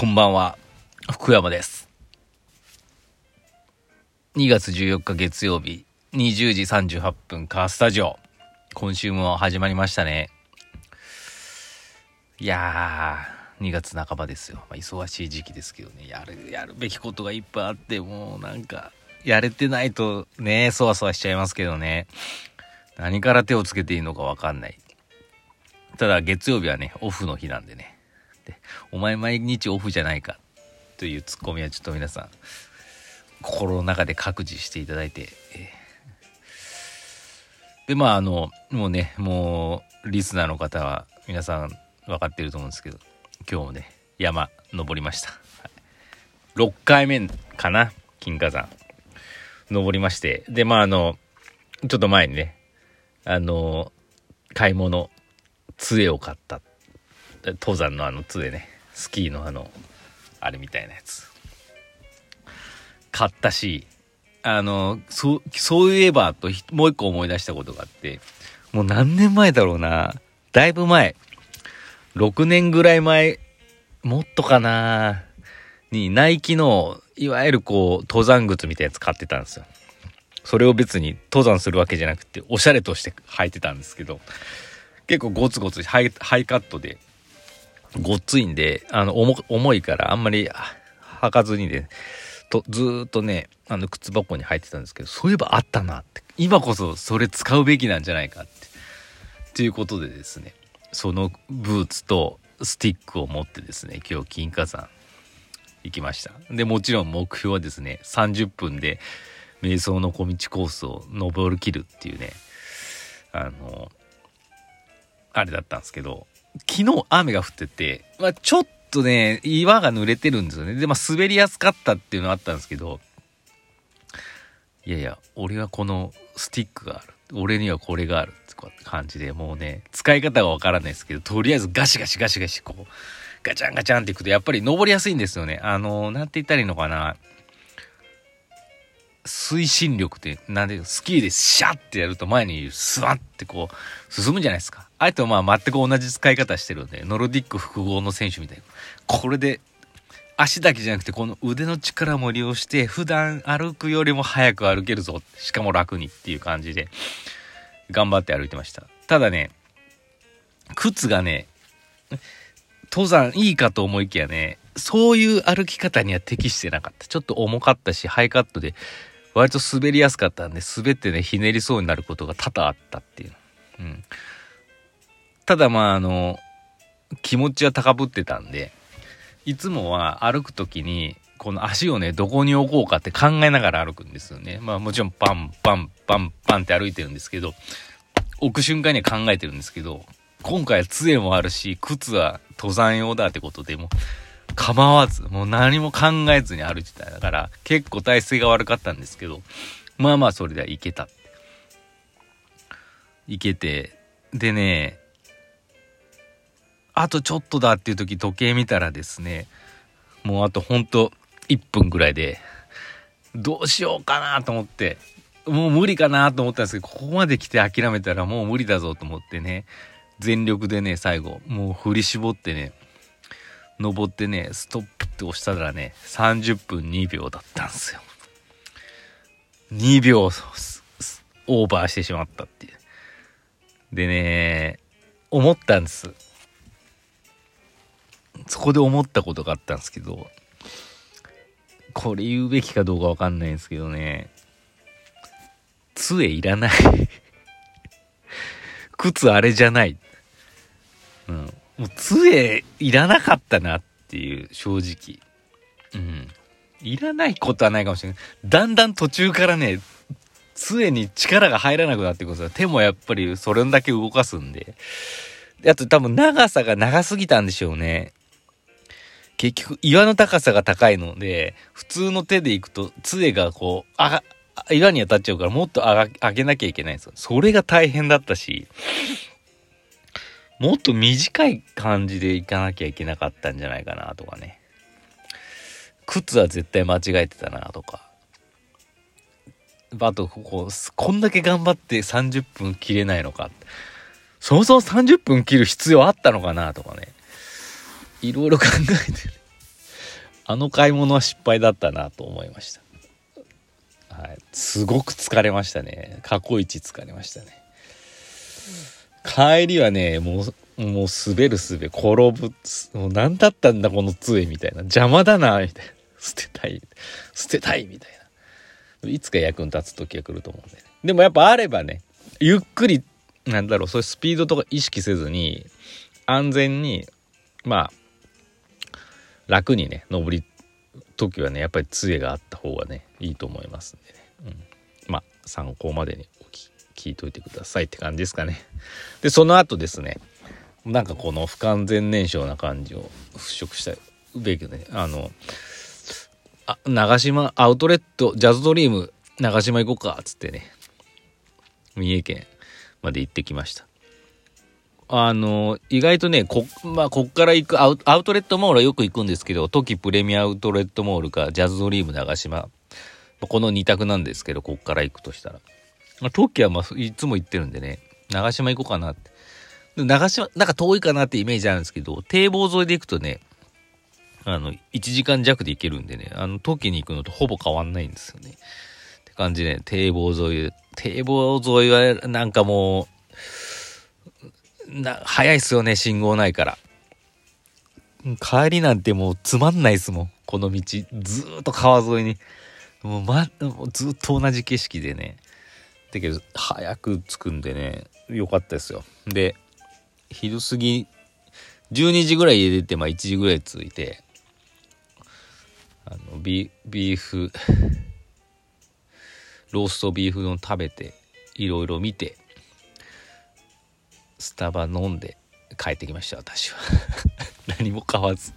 こんばんは、福山です。2月14日月曜日、20時38分、カースタジオ。今週も始まりましたね。いやー、2月半ばですよ。まあ、忙しい時期ですけどね、やる、やるべきことがいっぱいあって、もうなんか、やれてないとね、そわそわしちゃいますけどね。何から手をつけていいのかわかんない。ただ月曜日はね、オフの日なんでね。で、お前毎日オフじゃないかというツッコミはちょっと皆さん、心の中で各自していただいて。で、まああの、もうね、もう、リスナーの方は皆さん分かってると思うんですけど、今日もね、山登りました。はい6回目かな、金華山。登りまして。で、まああの、ちょっと前にね、あの、買い物、杖を買った。登山のあの杖ね。スキーのあの、あれみたいなやつ。買ったし、あの、そう、そういえばと、もう一個思い出したことがあって、もう何年前だろうな。だいぶ前。6年ぐらい前、もっとかな。に、ナイキの、いわゆるこう、登山靴みたいなやつ買ってたんですよ。それを別に登山するわけじゃなくて、おしゃれとして履いてたんですけど、結構ゴツゴツハイカットで、ごっついんで、あの、重重いからあんまり履かずにね、と、ずっとね、あの、靴箱に入ってたんですけど、そういえばあったなって。今こそそれ使うべきなんじゃないかって。ということでですね、そのブーツとスティックを持ってですね、今日金華山行きました。で、もちろん目標はですね、30分で瞑想の小道コースを登りきるっていうね、あの、あれだったんですけど、昨日雨が降ってて、まあ、ちょっとね、岩が濡れてるんですよね。で、まあ、滑りやすかったっていうのあったんですけど、いやいや、俺はこのスティックがある。俺にはこれがあるって感じで、もうね、使い方がわからないですけど、とりあえずガシガシガシガシこう、ガチャンガチャンっていくと、やっぱり登りやすいんですよね。あの、なんて言ったらいいのかな。推進力って、なんで、スキーでシャッてやると前にスワッてこう、進むじゃないですか。あえてまあ全く同じ使い方してるんで、ノルディック複合の選手みたいな。これで、足だけじゃなくて、この腕の力も利用して、普段歩くよりも早く歩けるぞ。しかも楽にっていう感じで、頑張って歩いてました。ただね、靴がね、登山いいかと思いきやね、そういう歩き方には適してなかった。ちょっと重かったし、ハイカットで、割と滑りやすかったんで、滑ってね、ひねりそうになることが多々あったっていう。うん。ただまあ、あの、気持ちは高ぶってたんで、いつもは歩くときに、この足をね、どこに置こうかって考えながら歩くんですよね。まあもちろんパンパンパンパンって歩いてるんですけど、置く瞬間には考えてるんですけど、今回は杖もあるし、靴は登山用だってことでも、構わず、もう何も考えずに歩いてた。だから、結構体勢が悪かったんですけど、まあまあそれではいけた。いけて、でね、あとちょっとだっていう時時計見たらですね、もうあとほんと1分ぐらいで、どうしようかなと思って、もう無理かなと思ったんですけど、ここまで来て諦めたらもう無理だぞと思ってね、全力でね、最後、もう振り絞ってね、登ってね、ストップって押したらね、30分2秒だったんですよ。2秒オーバーしてしまったっていう。でね、思ったんです。そこで思ったことがあったんですけど、これ言うべきかどうかわかんないんですけどね、杖いらない。靴あれじゃない。うん。もう杖いらなかったなっていう、正直。うん。いらないことはないかもしれない。だんだん途中からね、杖に力が入らなくなってくるんですよ。手もやっぱりそれだけ動かすんで。であと多分長さが長すぎたんでしょうね。結局岩の高さが高いので、普通の手で行くと杖がこう、あ岩に当たっちゃうからもっと上げなきゃいけないんですよ。それが大変だったし、もっと短い感じで行かなきゃいけなかったんじゃないかなとかね。靴は絶対間違えてたなとか。あと、こう、こんだけ頑張って30分切れないのか。そもそも30分切る必要あったのかなとかね。いろいろ考えてる。あの買い物は失敗だったなと思いました。はい。すごく疲れましたね。過去一疲れましたね。帰りはね、もう、もう滑る滑る、転ぶ、もう何だったんだこの杖みたいな。邪魔だな、みたいな。捨てたい。捨てたい、みたいな。いつか役に立つ時が来ると思うんで、ね。でもやっぱあればね、ゆっくり、なんだろう、そういうスピードとか意識せずに、安全に、まあ、楽にね登り時はねやっぱり杖があった方がねいいと思いますんでね、うん、まあ参考までに聞いといてくださいって感じですかね。でその後ですねなんかこの不完全燃焼な感じを払拭したべきねあのあ長島アウトレットジャズドリーム長島行こうかっつってね三重県まで行ってきました。あの、意外とね、こ、まあ、こっから行くアウアウトレットモールはよく行くんですけど、トキプレミアウトレットモールか、ジャズドリーム長島。この2択なんですけど、こっから行くとしたら。まあ、トキはまあ、いつも行ってるんでね、長島行こうかなって。長島、なんか遠いかなってイメージあるんですけど、堤防沿いで行くとね、あの、1時間弱で行けるんでね、あの、トキに行くのとほぼ変わんないんですよね。って感じで、堤防沿い、堤防沿いはなんかもう、な、早いっすよね、信号ないから。帰りなんてもうつまんないっすもん、この道。ずっと川沿いに。もうま、ずっと同じ景色でね。だけど、早く着くんでね、よかったですよ。で、昼過ぎ、12時ぐらい家出て、まあ1時ぐらい着いて、あの、ビビーフ、ローストビーフ丼食べて、いろいろ見て、スタバ飲んで帰ってきました私は。何も買わず。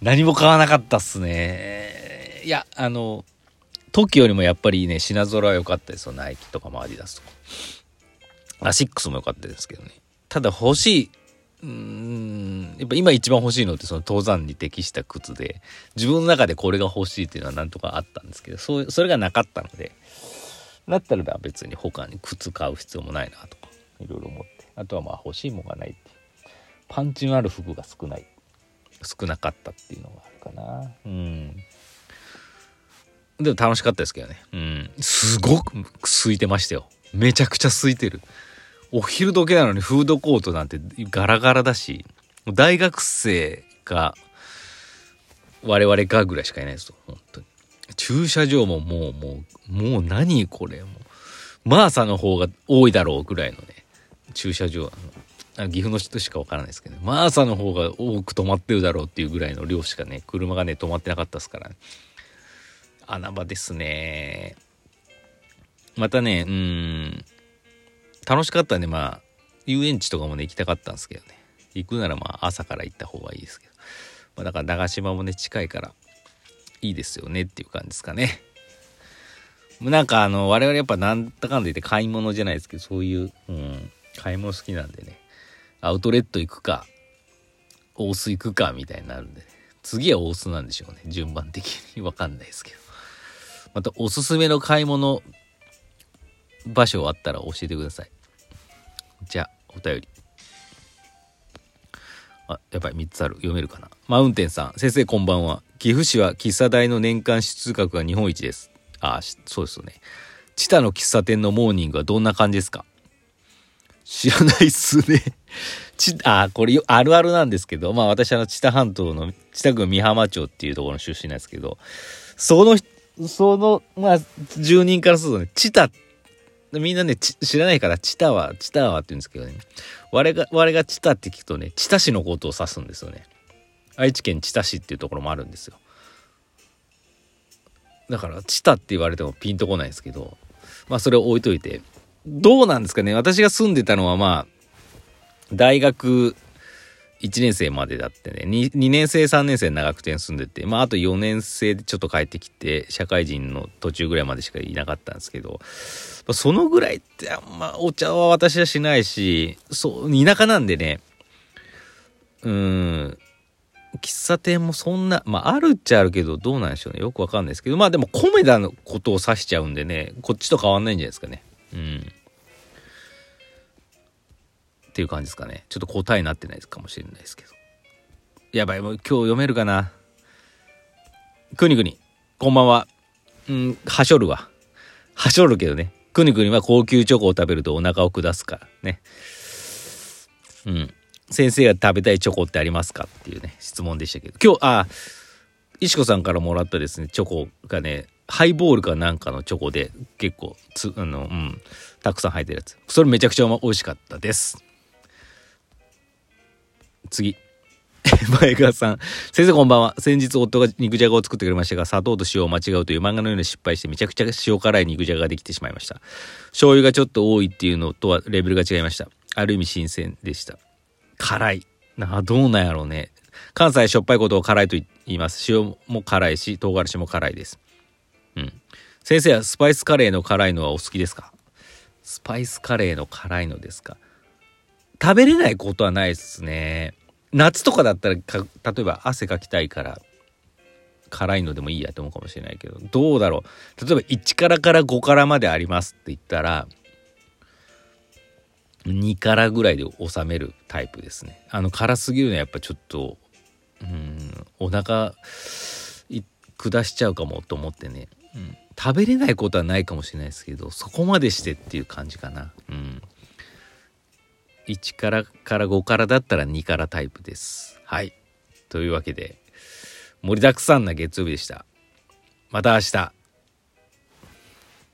何も買わなかったっすね。いやあの時よりもやっぱりね品揃え良かったですよナイキとかもアディダスとか。アシックスも良かったですけどね。ただ欲しいうーんやっぱ今一番欲しいのってその登山に適した靴で自分の中でこれが欲しいっていうのはなんとかあったんですけどそうそれがなかったのでだったら別に他に靴買う必要もないなとかいろいろ思って。あとはまあ欲しいもんがないってパンチのある服が少ない。少なかったっていうのがあるかな。うん。でも楽しかったですけどね。うん。すごく空いてましたよ。めちゃくちゃ空いてる。お昼時なのにフードコートなんてガラガラだし大学生が我々がぐらいしかいないですよ本当に。駐車場ももうもうもう何これ。もうマーサの方が多いだろうぐらいのね。駐車場あの岐阜の人しかわからないですけど、ね、マーサの方が多く止まってるだろうっていうぐらいの量しかね車がね止まってなかったですから、穴場ですね。またねうん楽しかったんでまあ遊園地とかもね行きたかったんですけどね。行くならまあ朝から行った方がいいですけど、まあ、だから長島もね近いからいいですよねっていう感じですかね。なんかあの我々やっぱなんだかんだ言って買い物じゃないですけどそういう、うん、買い物好きなんでね。アウトレット行くか大須行くかみたいになるんで、ね、次は大須なんでしょうね。順番的に。わかんないですけど。またおすすめの買い物場所あったら教えてください。じゃあお便り。あやっぱり3つある。読めるかな。マウンテンさん。先生こんばんは。岐阜市は喫茶代の年間支出額が日本一です。あそうですよね。チタの喫茶店のモーニングはどんな感じですか？知らないっすね。ち、あ、これあるあるなんですけど、まあ私あの、知多半島の、知多郡美浜町っていうところの出身なんですけど、その、その、まあ、住人からするとね、知多、みんなね、知らないから、知多は、知多はって言うんですけどね、我が、我が知多って聞くとね、知多市のことを指すんですよね。愛知県知多市っていうところもあるんですよ。だから、知多って言われてもピンとこないんですけど、まあそれを置いといて、どうなんですかね私が住んでたのはまあ、大学1年生までだってね2、2年生3年生長くて住んでて、まああと4年生でちょっと帰ってきて、社会人の途中ぐらいまでしかいなかったんですけど、そのぐらいってあんまお茶は私はしないし、そう、田舎なんでね、うん、喫茶店もそんな、まああるっちゃあるけど、どうなんでしょうね。よくわかんないですけど、まあでもコメダのことを指しちゃうんでね、こっちと変わんないんじゃないですかね。うん。っていう感じですかね。ちょっと答えになってないかもしれないですけど。やばい、もう今日読めるかな。くにくに、こんばんは。うん、はしょるわ。はしょるけどね。くにくには高級チョコを食べるとお腹を下すからね。うん。先生が食べたいチョコってありますか？っていうね、質問でしたけど。今日、あ、石子さんからもらったですね、チョコがね、ハイボールかなんかのチョコで結構つ、あの、うん、たくさん入ってるやつ。それめちゃくちゃ美味しかったです。次。前川さん。先生こんばんは。先日夫が肉じゃがを作ってくれましたが、砂糖と塩を間違うという漫画のように失敗してめちゃくちゃ塩辛い肉じゃがができてしまいました。醤油がちょっと多いっていうのとはレベルが違いました。ある意味新鮮でした。辛い。なあどうなんやろうね。関西しょっぱいことを辛いと言います。塩も辛いし、唐辛子も辛いです。うん。先生はスパイスカレーの辛いのはお好きですか？スパイスカレーの辛いのですか？食べれないことはないですね。夏とかだったら例えば汗かきたいから辛いのでもいいやと思うかもしれないけどどうだろう？例えば1辛から5辛までありますって言ったら2辛ぐらいで収めるタイプですね。あの辛すぎるのはやっぱちょっとうんお腹下しちゃうかもと思ってね、うん、食べれないことはないかもしれないですけどそこまでしてっていう感じかなうん1からから5からだったら2からタイプです。はい。というわけで、盛りだくさんな月曜日でした。また明日。